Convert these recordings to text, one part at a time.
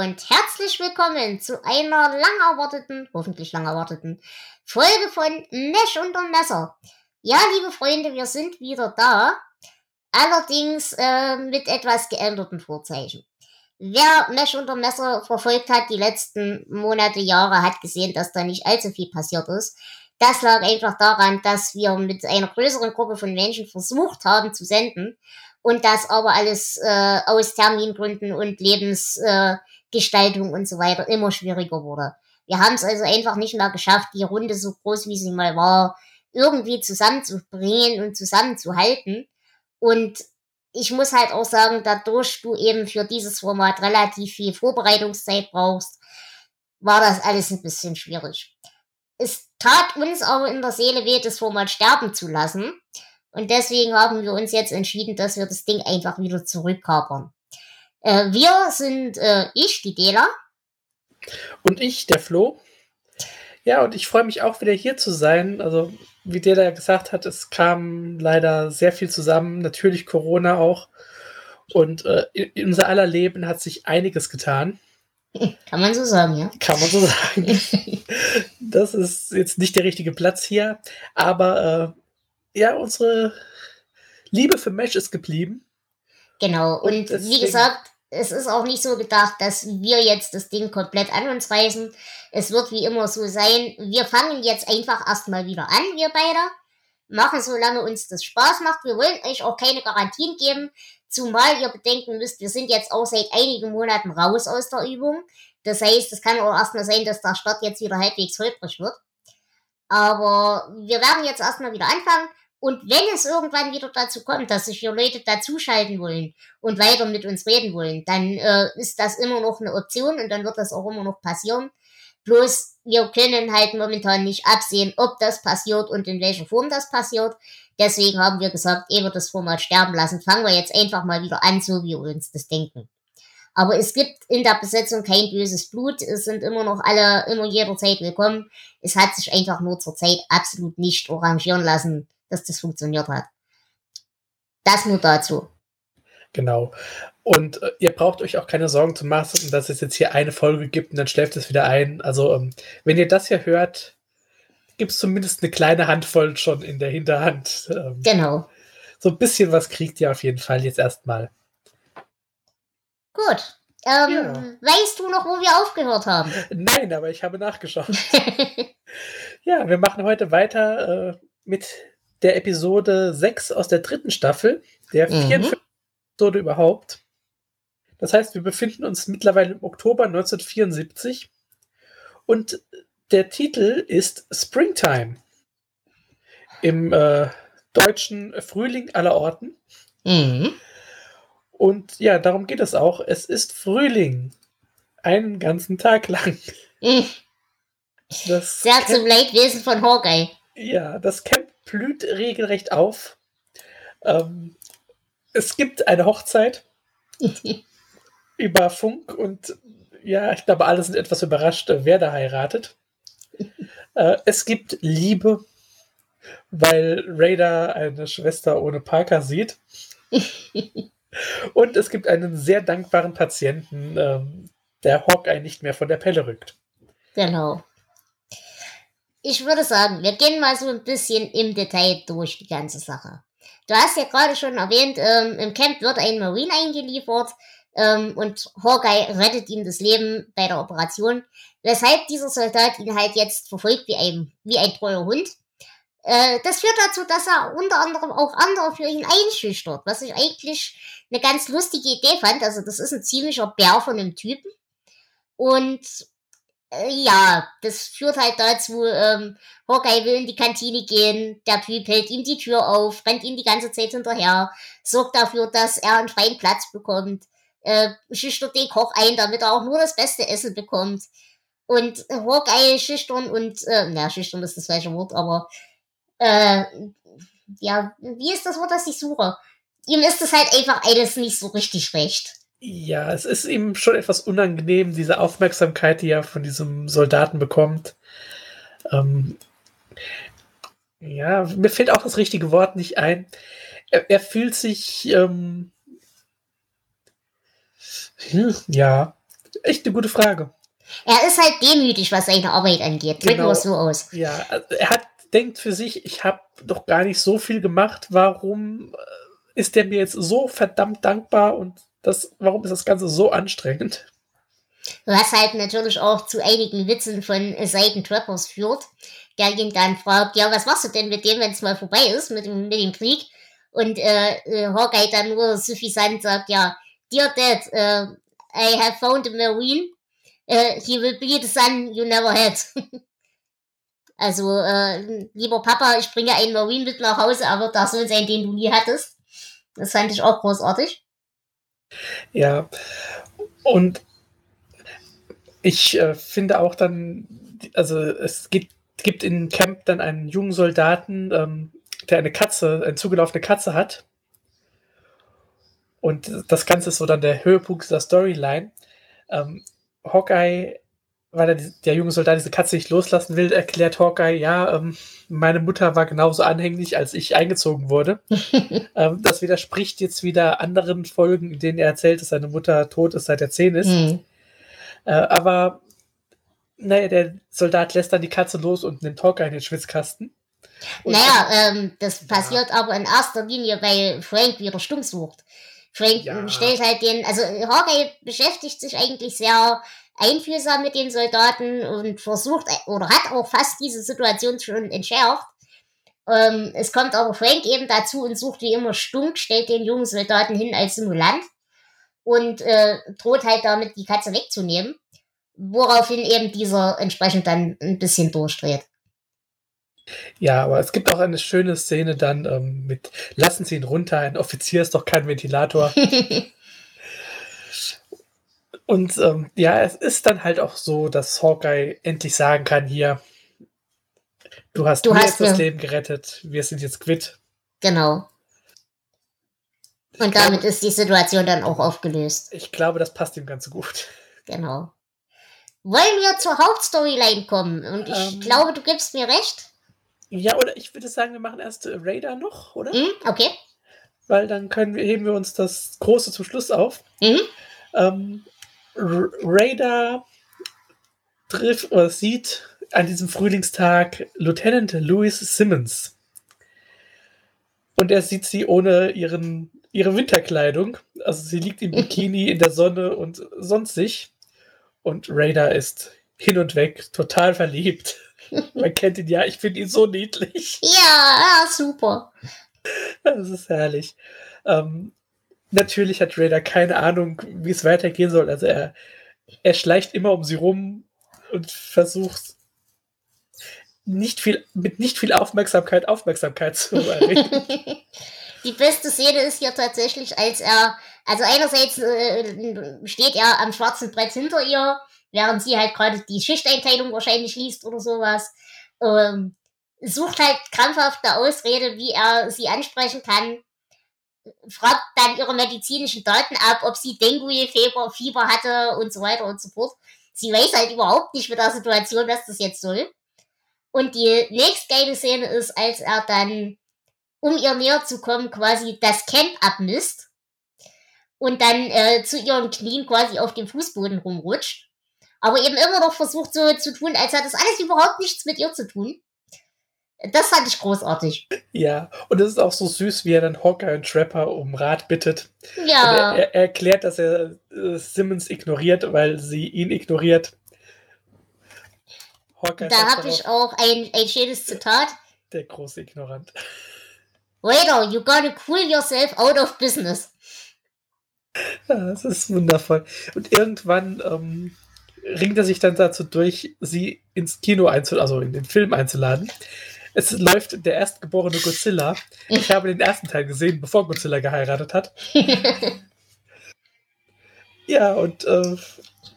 und herzlich willkommen zu einer lang erwarteten, hoffentlich lang erwarteten Folge von Mesh unter Messer. Ja, liebe Freunde, wir sind wieder da. Allerdings äh, mit etwas geänderten Vorzeichen. Wer Mesh unter Messer verfolgt hat die letzten Monate, Jahre, hat gesehen, dass da nicht allzu viel passiert ist. Das lag einfach daran, dass wir mit einer größeren Gruppe von Menschen versucht haben zu senden und das aber alles äh, aus Termingründen und Lebens äh, und so weiter immer schwieriger wurde. Wir haben es also einfach nicht mehr geschafft, die Runde so groß wie sie mal war, irgendwie zusammenzubringen und zusammenzuhalten. Und ich muss halt auch sagen, dadurch du eben für dieses Format relativ viel Vorbereitungszeit brauchst, war das alles ein bisschen schwierig. Es tat uns aber in der Seele weh, das Format sterben zu lassen. Und deswegen haben wir uns jetzt entschieden, dass wir das Ding einfach wieder zurückkapern. Äh, wir sind äh, ich, die Dela. Und ich, der Flo. Ja, und ich freue mich auch wieder hier zu sein. Also, wie Dela gesagt hat, es kam leider sehr viel zusammen. Natürlich Corona auch. Und äh, in unser aller Leben hat sich einiges getan. Kann man so sagen, ja. Kann man so sagen. das ist jetzt nicht der richtige Platz hier. Aber äh, ja, unsere Liebe für Mesh ist geblieben. Genau, und, und wie gesagt, es ist auch nicht so gedacht, dass wir jetzt das Ding komplett an uns reißen. Es wird wie immer so sein, wir fangen jetzt einfach erstmal wieder an, wir beide. Machen, solange uns das Spaß macht. Wir wollen euch auch keine Garantien geben, zumal ihr bedenken müsst, wir sind jetzt auch seit einigen Monaten raus aus der Übung. Das heißt, es kann auch erstmal sein, dass der Start jetzt wieder halbwegs holprig wird. Aber wir werden jetzt erstmal wieder anfangen. Und wenn es irgendwann wieder dazu kommt, dass sich hier Leute dazuschalten wollen und weiter mit uns reden wollen, dann äh, ist das immer noch eine Option und dann wird das auch immer noch passieren. Bloß wir können halt momentan nicht absehen, ob das passiert und in welcher Form das passiert. Deswegen haben wir gesagt, ehe wir das Format sterben lassen, fangen wir jetzt einfach mal wieder an, so wie wir uns das denken. Aber es gibt in der Besetzung kein böses Blut. Es sind immer noch alle, immer jederzeit willkommen. Es hat sich einfach nur zur Zeit absolut nicht arrangieren lassen, dass das funktioniert hat. Das nur dazu. Genau. Und äh, ihr braucht euch auch keine Sorgen zu machen, dass es jetzt hier eine Folge gibt und dann schläft es wieder ein. Also, ähm, wenn ihr das hier hört, gibt es zumindest eine kleine Handvoll schon in der Hinterhand. Ähm, genau. So ein bisschen was kriegt ihr auf jeden Fall jetzt erstmal. Gut. Ähm, ja. Weißt du noch, wo wir aufgehört haben? Nein, aber ich habe nachgeschaut. ja, wir machen heute weiter äh, mit der Episode 6 aus der dritten Staffel, der mhm. 44. Episode überhaupt. Das heißt, wir befinden uns mittlerweile im Oktober 1974 und der Titel ist Springtime. Im äh, deutschen Frühling aller Orten. Mhm. Und ja, darum geht es auch. Es ist Frühling. Einen ganzen Tag lang. Mhm. Das Sehr zum Leidwesen von Hawkeye. Ja, das Camp blüht regelrecht auf. Ähm, es gibt eine Hochzeit über Funk und ja, ich glaube, alle sind etwas überrascht, wer da heiratet. Äh, es gibt Liebe, weil Raider eine Schwester ohne Parker sieht. und es gibt einen sehr dankbaren Patienten, ähm, der Hawkeye nicht mehr von der Pelle rückt. Genau ich würde sagen, wir gehen mal so ein bisschen im Detail durch die ganze Sache. Du hast ja gerade schon erwähnt, ähm, im Camp wird ein Marine eingeliefert ähm, und Hawkeye rettet ihm das Leben bei der Operation, weshalb dieser Soldat ihn halt jetzt verfolgt wie ein, wie ein treuer Hund. Äh, das führt dazu, dass er unter anderem auch andere für ihn einschüchtert, was ich eigentlich eine ganz lustige Idee fand. Also das ist ein ziemlicher Bär von einem Typen. Und ja, das führt halt dazu, ähm, Hawkeye will in die Kantine gehen, der Typ hält ihm die Tür auf, rennt ihm die ganze Zeit hinterher, sorgt dafür, dass er einen freien Platz bekommt, äh, schüchtert den Koch ein, damit er auch nur das beste Essen bekommt. Und Hawkeye schüchtern und, äh, na, schüchtern ist das falsche Wort, aber äh, ja, wie ist das Wort, das ich suche? Ihm ist es halt einfach alles nicht so richtig recht. Ja, es ist ihm schon etwas unangenehm, diese Aufmerksamkeit, die er von diesem Soldaten bekommt. Ähm, ja, mir fällt auch das richtige Wort nicht ein. Er, er fühlt sich, ähm, hm, ja, echt eine gute Frage. Er ist halt demütig, was seine Arbeit angeht. Drücken genau. wir es so aus. Ja, also er hat, denkt für sich, ich habe doch gar nicht so viel gemacht. Warum äh, ist der mir jetzt so verdammt dankbar und das, warum ist das Ganze so anstrengend? Was halt natürlich auch zu einigen Witzen von Seiten Trappers führt, der ihn dann fragt, ja, was machst du denn mit dem, wenn es mal vorbei ist, mit dem, mit dem Krieg? Und äh, äh, Hawkeye dann nur suffisant sagt, ja, Dear Dad, uh, I have found a Marine. Uh, he will be the son you never had. also, äh, lieber Papa, ich bringe einen Marine mit nach Hause, aber der soll sein, den du nie hattest. Das fand ich auch großartig. Ja, und ich äh, finde auch dann, also es gibt, gibt in Camp dann einen jungen Soldaten, ähm, der eine Katze, eine zugelaufene Katze hat. Und das Ganze ist so dann der Höhepunkt der Storyline. Ähm, Hawkeye, weil die, der junge Soldat diese Katze nicht loslassen will, erklärt Hawkeye, ja, ähm, meine Mutter war genauso anhänglich, als ich eingezogen wurde. ähm, das widerspricht jetzt wieder anderen Folgen, in denen er erzählt, dass seine Mutter tot ist, seit er zehn ist. Mhm. Äh, aber naja, der Soldat lässt dann die Katze los und nimmt Hawkeye in den Schwitzkasten. Und naja, ähm, das passiert ja. aber in erster Linie, weil Frank wieder stumm sucht. Frank ja. stellt halt den, also Hawkeye beschäftigt sich eigentlich sehr einfühlsam mit den Soldaten und versucht oder hat auch fast diese Situation schon entschärft. Ähm, es kommt aber Frank eben dazu und sucht wie immer stunk, stellt den jungen Soldaten hin als Simulant und äh, droht halt damit die Katze wegzunehmen, woraufhin eben dieser entsprechend dann ein bisschen durchdreht. Ja, aber es gibt auch eine schöne Szene dann ähm, mit Lassen Sie ihn runter, ein Offizier ist doch kein Ventilator. Und ähm, ja, es ist dann halt auch so, dass Hawkeye endlich sagen kann, hier, du hast du mir hast das Leben gerettet, wir sind jetzt quitt. Genau. Und damit ist die Situation dann auch aufgelöst. Ich glaube, das passt ihm ganz gut. Genau. Wollen wir zur Hauptstoryline kommen? Und ich ähm, glaube, du gibst mir recht. Ja, oder ich würde sagen, wir machen erst Raider noch, oder? Mhm, okay. Weil dann können wir, heben wir uns das Große zum Schluss auf. Mhm. Ähm, Raider trifft oder sieht an diesem Frühlingstag Lieutenant Louis Simmons. Und er sieht sie ohne ihren, ihre Winterkleidung. Also sie liegt im Bikini in der Sonne und sonstig. Und Raider ist hin und weg, total verliebt. Man kennt ihn ja, ich finde ihn so niedlich. Ja, super. Das ist herrlich. Ähm, natürlich hat Raider keine Ahnung, wie es weitergehen soll. Also er, er schleicht immer um sie rum und versucht nicht viel, mit nicht viel Aufmerksamkeit Aufmerksamkeit zu erregen. Die beste Szene ist hier tatsächlich, als er, also einerseits äh, steht er am schwarzen Brett hinter ihr während sie halt gerade die Schichteinteilung wahrscheinlich liest oder sowas. Ähm, sucht halt krampfhaft eine Ausrede, wie er sie ansprechen kann. Fragt dann ihre medizinischen Daten ab, ob sie Dengue-Fieber Fieber hatte und so weiter und so fort. Sie weiß halt überhaupt nicht mit der Situation, was das jetzt soll. Und die nächstgeile Szene ist, als er dann, um ihr näher zu kommen, quasi das Camp abmisst und dann äh, zu ihren Knien quasi auf dem Fußboden rumrutscht aber eben immer noch versucht so zu tun, als hat das alles überhaupt nichts mit ihr zu tun. Das fand ich großartig. Ja, und es ist auch so süß, wie er dann Hawker und Trapper um Rat bittet. Ja. Er, er, erklärt, dass er äh, Simmons ignoriert, weil sie ihn ignoriert. Hawker da habe ich auch ein, ein schönes Zitat. Der große Ignorant. Waiter, you gotta cool yourself out of business. Ja, das ist wundervoll. Und irgendwann ähm, ringt er sich dann dazu durch, sie ins Kino einzuladen, also in den Film einzuladen. Es läuft der erstgeborene Godzilla. Ich habe den ersten Teil gesehen, bevor Godzilla geheiratet hat. Ja, und äh,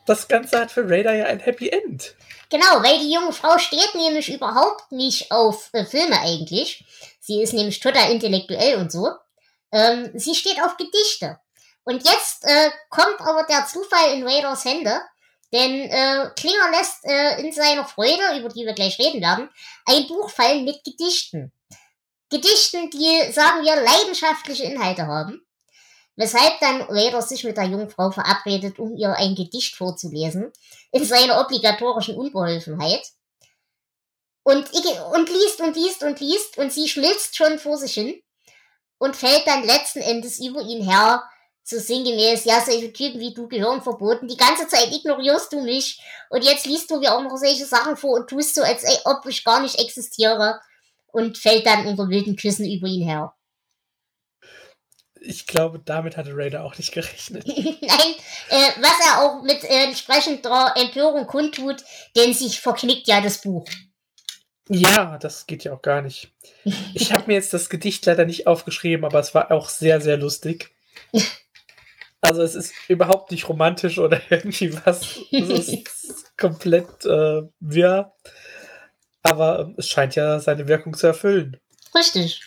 das Ganze hat für Raider ja ein Happy End. Genau, weil die junge Frau steht nämlich überhaupt nicht auf äh, Filme eigentlich. Sie ist nämlich total intellektuell und so. Ähm, sie steht auf Gedichte. Und jetzt äh, kommt aber der Zufall in Raiders Hände, denn äh, Klinger lässt äh, in seiner Freude, über die wir gleich reden werden, ein Buch fallen mit Gedichten. Gedichten, die, sagen wir, leidenschaftliche Inhalte haben. Weshalb dann Raider sich mit der jungen Frau verabredet, um ihr ein Gedicht vorzulesen, in seiner obligatorischen Unbeholfenheit. Und, und liest und liest und liest und sie schmilzt schon vor sich hin und fällt dann letzten Endes über ihn her, so sinngemäß, ja, solche Typen wie du gehören verboten, die ganze Zeit ignorierst du mich und jetzt liest du mir auch noch solche Sachen vor und tust so, als ob ich gar nicht existiere und fällt dann unter wilden Küssen über ihn her. Ich glaube, damit hatte Raider auch nicht gerechnet. Nein, äh, was er auch mit äh, entsprechender Empörung kundtut, denn sich verknickt ja das Buch. Ja, das geht ja auch gar nicht. Ich habe mir jetzt das Gedicht leider nicht aufgeschrieben, aber es war auch sehr, sehr lustig. Also es ist überhaupt nicht romantisch oder irgendwie was. Es ist komplett äh, wirr. Aber es scheint ja seine Wirkung zu erfüllen. Richtig.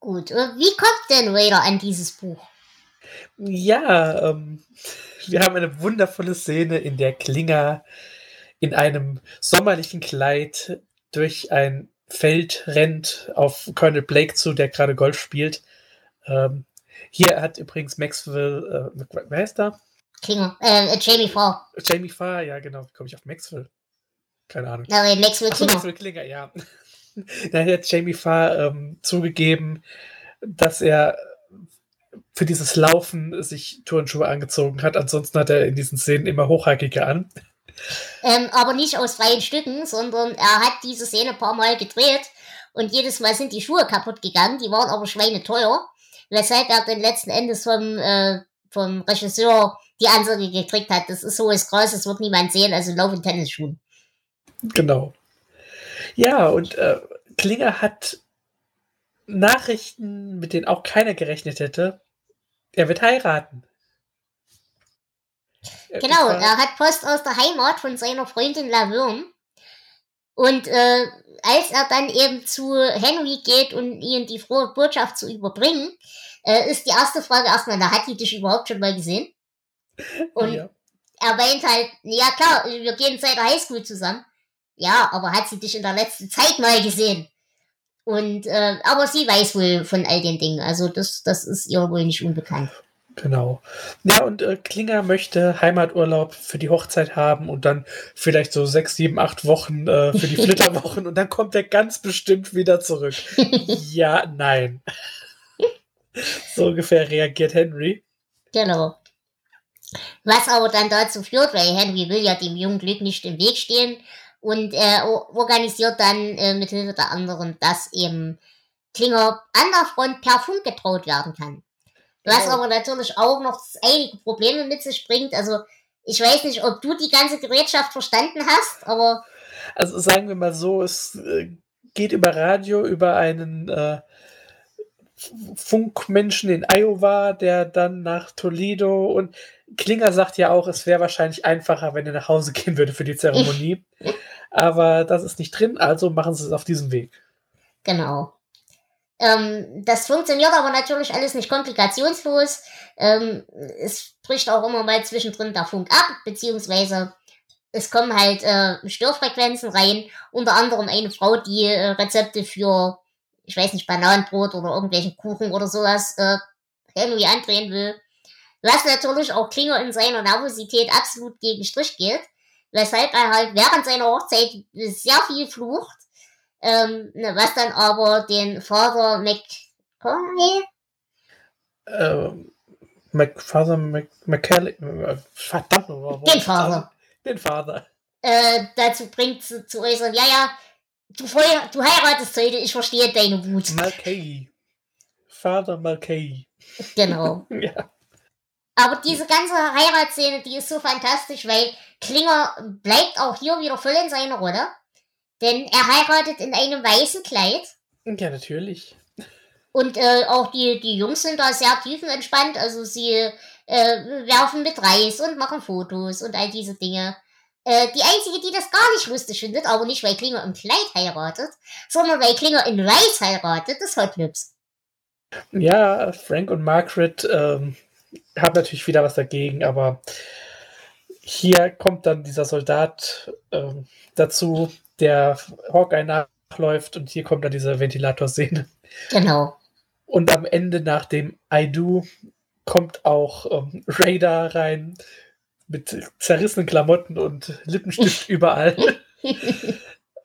Gut, wie kommt denn Raider an dieses Buch? Ja, ähm, wir haben eine wundervolle Szene, in der Klinger in einem sommerlichen Kleid durch ein Feld rennt auf Colonel Blake zu, der gerade Golf spielt. Ähm, hier hat übrigens Maxwell, äh, wer ist da? Klinger, äh, Jamie Farr. Jamie Farr, ja genau. Wie komme ich auf Maxwell? Keine Ahnung. Nein, Maxwell Klinger. Maxwell Klinger, ja. Da hat Jamie Farr ähm, zugegeben, dass er für dieses Laufen sich Turnschuhe angezogen hat. Ansonsten hat er in diesen Szenen immer hochhackige an. Ähm, aber nicht aus freien Stücken, sondern er hat diese Szene ein paar Mal gedreht und jedes Mal sind die Schuhe kaputt gegangen. Die waren aber schweineteuer, weshalb er dann letzten Endes vom, äh, vom Regisseur die Ansage gekriegt hat. Das ist so ist groß, das wird niemand sehen, also lauf in Tennisschuhen. Genau. Ja, und äh, Klinger hat Nachrichten, mit denen auch keiner gerechnet hätte. Er wird heiraten. Genau, er hat Post aus der Heimat von seiner Freundin Laverne. Und äh, als er dann eben zu Henry geht und ihm die frohe Botschaft zu überbringen, äh, ist die erste Frage erstmal, na, hat die dich überhaupt schon mal gesehen? Und ja. er meint halt, ja klar, wir gehen seit der Highschool zusammen. Ja, aber hat sie dich in der letzten Zeit mal gesehen? Und äh, aber sie weiß wohl von all den Dingen. Also das, das ist ihr wohl nicht unbekannt. Genau. Ja, und äh, Klinger möchte Heimaturlaub für die Hochzeit haben und dann vielleicht so sechs, sieben, acht Wochen äh, für die Flitterwochen und dann kommt er ganz bestimmt wieder zurück. ja, nein. so ungefähr reagiert Henry. Genau. Was aber dann dazu führt, weil Henry will ja dem jungen Glück nicht im Weg stehen und er organisiert dann äh, mit Hilfe der anderen, dass eben Klinger an der Front per Funk getraut werden kann. Was ja. aber natürlich auch noch einige Probleme mit sich bringt. Also ich weiß nicht, ob du die ganze Gerätschaft verstanden hast, aber. Also sagen wir mal so, es äh, geht über Radio, über einen äh, Funkmenschen in Iowa, der dann nach Toledo und Klinger sagt ja auch, es wäre wahrscheinlich einfacher, wenn er nach Hause gehen würde für die Zeremonie. Aber das ist nicht drin, also machen sie es auf diesem Weg. Genau. Ähm, das funktioniert aber natürlich alles nicht komplikationslos. Ähm, es bricht auch immer mal zwischendrin der Funk ab, beziehungsweise es kommen halt äh, Störfrequenzen rein. Unter anderem eine Frau, die äh, Rezepte für, ich weiß nicht, Bananenbrot oder irgendwelchen Kuchen oder sowas äh, irgendwie andrehen will. Was natürlich auch Klinger in seiner Nervosität absolut gegen Strich geht, weshalb er halt während seiner Hochzeit sehr viel flucht ähm, ne, was dann aber den Vater McConaughey ähm, McFather Mc, McKelly, äh, verdammt. Den Vater. Den Vater. Äh, dazu bringt zu, zu äußern, ja, ja, du, du heiratest heute, ich verstehe deine Wut. Mulcahy. Vater Mulcahy. Genau. ja. Aber diese ganze Heiratsszene, die ist so fantastisch, weil Klinger bleibt auch hier wieder voll in seiner Rolle. Denn er heiratet in einem weißen Kleid. Ja, natürlich. Und äh, auch die, die Jungs sind da sehr tiefenentspannt. Also sie äh, werfen mit Reis und machen Fotos und all diese Dinge. Äh, die einzige, die das gar nicht lustig findet, aber nicht weil Klinger im Kleid heiratet, sondern weil Klinger in Weiß heiratet, ist Hot Lips. Ja, Frank und Margaret ähm, haben natürlich wieder was dagegen, aber hier kommt dann dieser Soldat ähm, dazu, der Hawkeye nachläuft und hier kommt dann diese Ventilatorszene. Genau. Und am Ende nach dem I Do kommt auch ähm, Radar rein mit zerrissenen Klamotten und Lippenstift überall.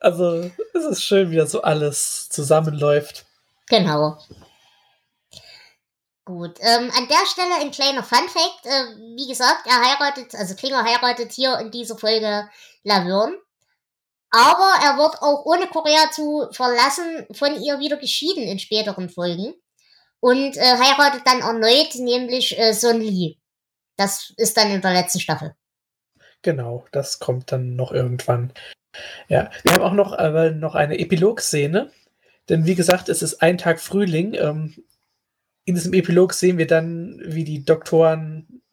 also es ist schön, wie das so alles zusammenläuft. Genau. Gut, ähm, an der Stelle ein kleiner Fun Fact. Äh, wie gesagt, er heiratet, also Klinger heiratet hier in dieser Folge Laverne. Aber er wird auch ohne Korea zu verlassen von ihr wieder geschieden in späteren Folgen. Und äh, heiratet dann erneut, nämlich äh, Son Lee. Das ist dann in der letzten Staffel. Genau, das kommt dann noch irgendwann. Ja, wir haben auch noch, äh, noch eine Epilog-Szene. Denn wie gesagt, es ist ein Tag Frühling. Ähm, in diesem Epilog sehen wir dann, wie die Doktoren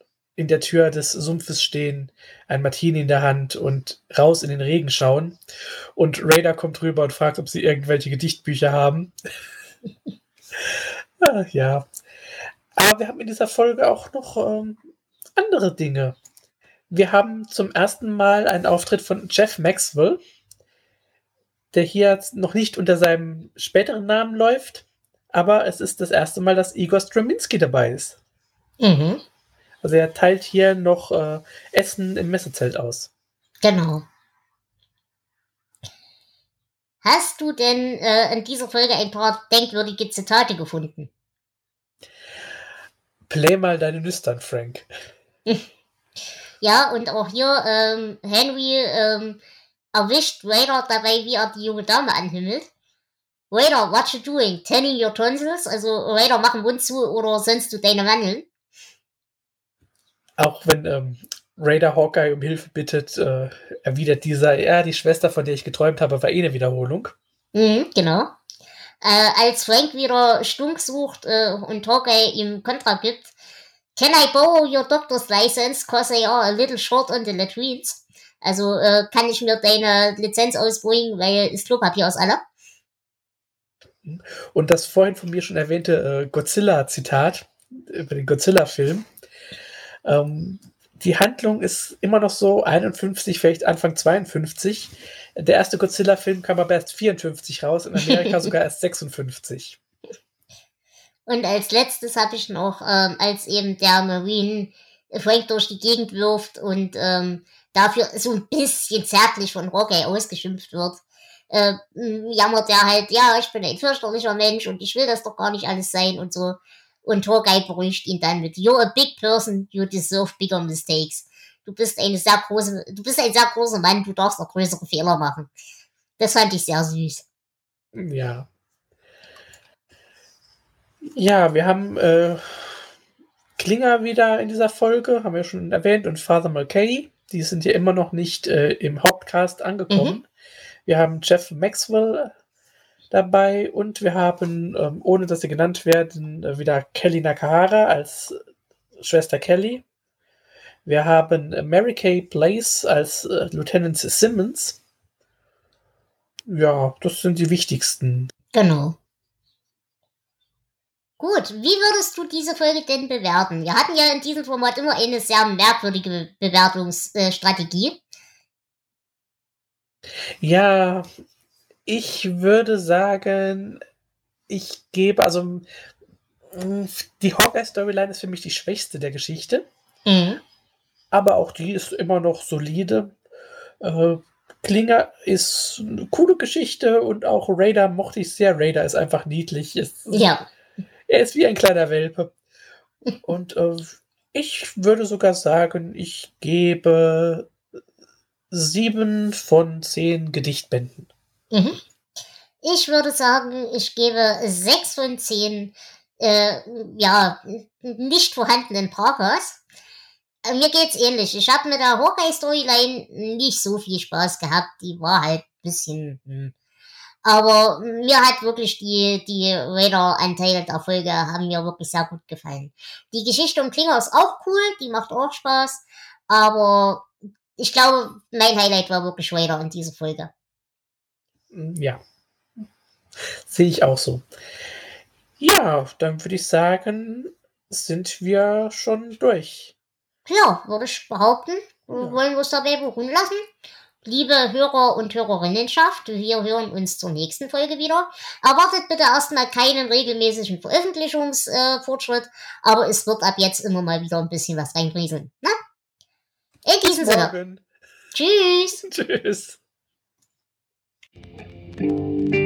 in der Tür des Sumpfes stehen, ein Martini in der Hand und raus in den Regen schauen. Und Raider kommt rüber und fragt, ob sie irgendwelche Gedichtbücher haben. ah, ja. Aber wir haben in dieser Folge auch noch ähm, andere Dinge. Wir haben zum ersten Mal einen Auftritt von Jeff Maxwell, der hier noch nicht unter seinem späteren Namen läuft, aber es ist das erste Mal, dass Igor Straminski dabei ist. Mhm. Also er teilt hier noch äh, Essen im Messezelt aus. Genau. Hast du denn äh, in dieser Folge ein paar denkwürdige Zitate gefunden? Play mal deine Nüstern, Frank. ja, und auch hier ähm, Henry ähm, erwischt Raider dabei, wie er die junge Dame anhimmelt. Raider, what you doing? Tanning your tonsils? Also Raider, mach den Mund zu oder sonst du deine Mandeln? Auch wenn ähm, Raider Hawkeye um Hilfe bittet, äh, erwidert dieser, ja, die Schwester, von der ich geträumt habe, war eh eine Wiederholung. Mhm, genau. Äh, als Frank wieder Stunk sucht äh, und Hawkeye ihm Kontra gibt, Can I borrow your doctor's license, cause they are a little short on the latrines? Also äh, kann ich mir deine Lizenz ausbringen, weil das Klopapier aus aller? Und das vorhin von mir schon erwähnte äh, Godzilla-Zitat über den Godzilla-Film. Ähm, die Handlung ist immer noch so 51, vielleicht Anfang 52. Der erste Godzilla-Film kam aber erst 54 raus, in Amerika sogar erst 56. Und als letztes habe ich noch, ähm, als eben der Marine Frank durch die Gegend wirft und ähm, dafür so ein bisschen zärtlich von Rocky ausgeschimpft wird, äh, jammert er halt, ja, ich bin ein fürchterlicher Mensch und ich will das doch gar nicht alles sein und so. Und Hawkeye beruhigt ihn dann mit, you're a big person, you deserve bigger mistakes. Du bist eine sehr große, du bist ein sehr großer Mann, du darfst noch größere Fehler machen. Das fand ich sehr süß. Ja. Ja, wir haben äh, Klinger wieder in dieser Folge, haben wir schon erwähnt, und Father Mulcahy. Die sind ja immer noch nicht äh, im Hauptcast angekommen. Mhm. Wir haben Jeff Maxwell dabei und wir haben, ähm, ohne dass sie genannt werden, äh, wieder Kelly Nakahara als Schwester Kelly. Wir haben Mary Kay Place als äh, Lieutenant Simmons. Ja, das sind die wichtigsten. Genau. Gut, wie würdest du diese Folge denn bewerten? Wir hatten ja in diesem Format immer eine sehr merkwürdige Bewertungsstrategie. Ja, ich würde sagen, ich gebe, also mm, die Hawkeye-Storyline ist für mich die schwächste der Geschichte. Mhm. Aber auch die ist immer noch solide. Äh, Klinger ist eine coole Geschichte und auch Raider mochte ich sehr. Raider ist einfach niedlich. Ist, ja. Er ist wie ein kleiner Welpe. Und äh, ich würde sogar sagen, ich gebe sieben von zehn Gedichtbänden. Mhm. Ich würde sagen, ich gebe sechs von zehn äh, ja, nicht vorhandenen Parkers. Äh, mir geht's ähnlich. Ich habe mit der Hawkeye-Storyline nicht so viel Spaß gehabt. Die war halt ein bisschen. Hm. Aber mir hat wirklich die, die Raider Untitled Erfolge haben mir wirklich sehr gut gefallen. Die Geschichte um Klinger ist auch cool, die macht auch Spaß. Aber ich glaube, mein Highlight war wirklich Raider in dieser Folge. Ja. Sehe ich auch so. Ja, dann würde ich sagen, sind wir schon durch. Ja, würde ich behaupten. Ja. Wollen wir es dabei beruhen lassen? Liebe Hörer und Hörerinnenschaft, wir hören uns zur nächsten Folge wieder. Erwartet bitte erstmal keinen regelmäßigen Veröffentlichungsfortschritt, äh, aber es wird ab jetzt immer mal wieder ein bisschen was reinrieseln. Ne? In diesem Sinne. Tschüss. Tschüss. Thank you.